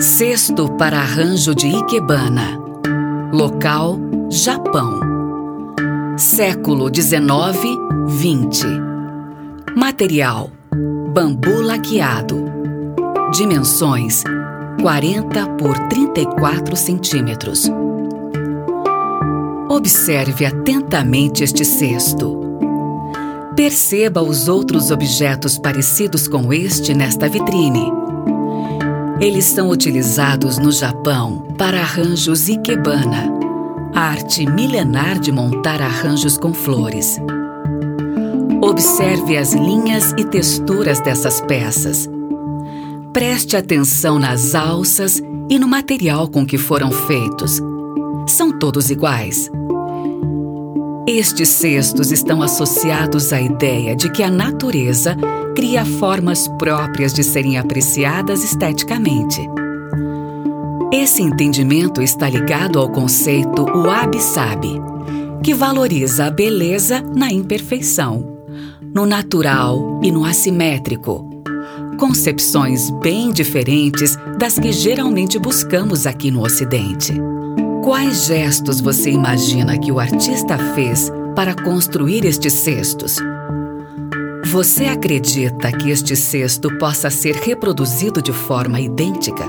Cesto para arranjo de Ikebana. Local: Japão. Século 19, 20. Material: bambu laqueado. Dimensões: 40 por 34 centímetros. Observe atentamente este cesto. Perceba os outros objetos parecidos com este nesta vitrine. Eles são utilizados no Japão para arranjos ikebana, arte milenar de montar arranjos com flores. Observe as linhas e texturas dessas peças. Preste atenção nas alças e no material com que foram feitos. São todos iguais. Estes cestos estão associados à ideia de que a natureza cria formas próprias de serem apreciadas esteticamente. Esse entendimento está ligado ao conceito wabi-sabi, que valoriza a beleza na imperfeição, no natural e no assimétrico. Concepções bem diferentes das que geralmente buscamos aqui no Ocidente. Quais gestos você imagina que o artista fez para construir estes cestos? Você acredita que este cesto possa ser reproduzido de forma idêntica?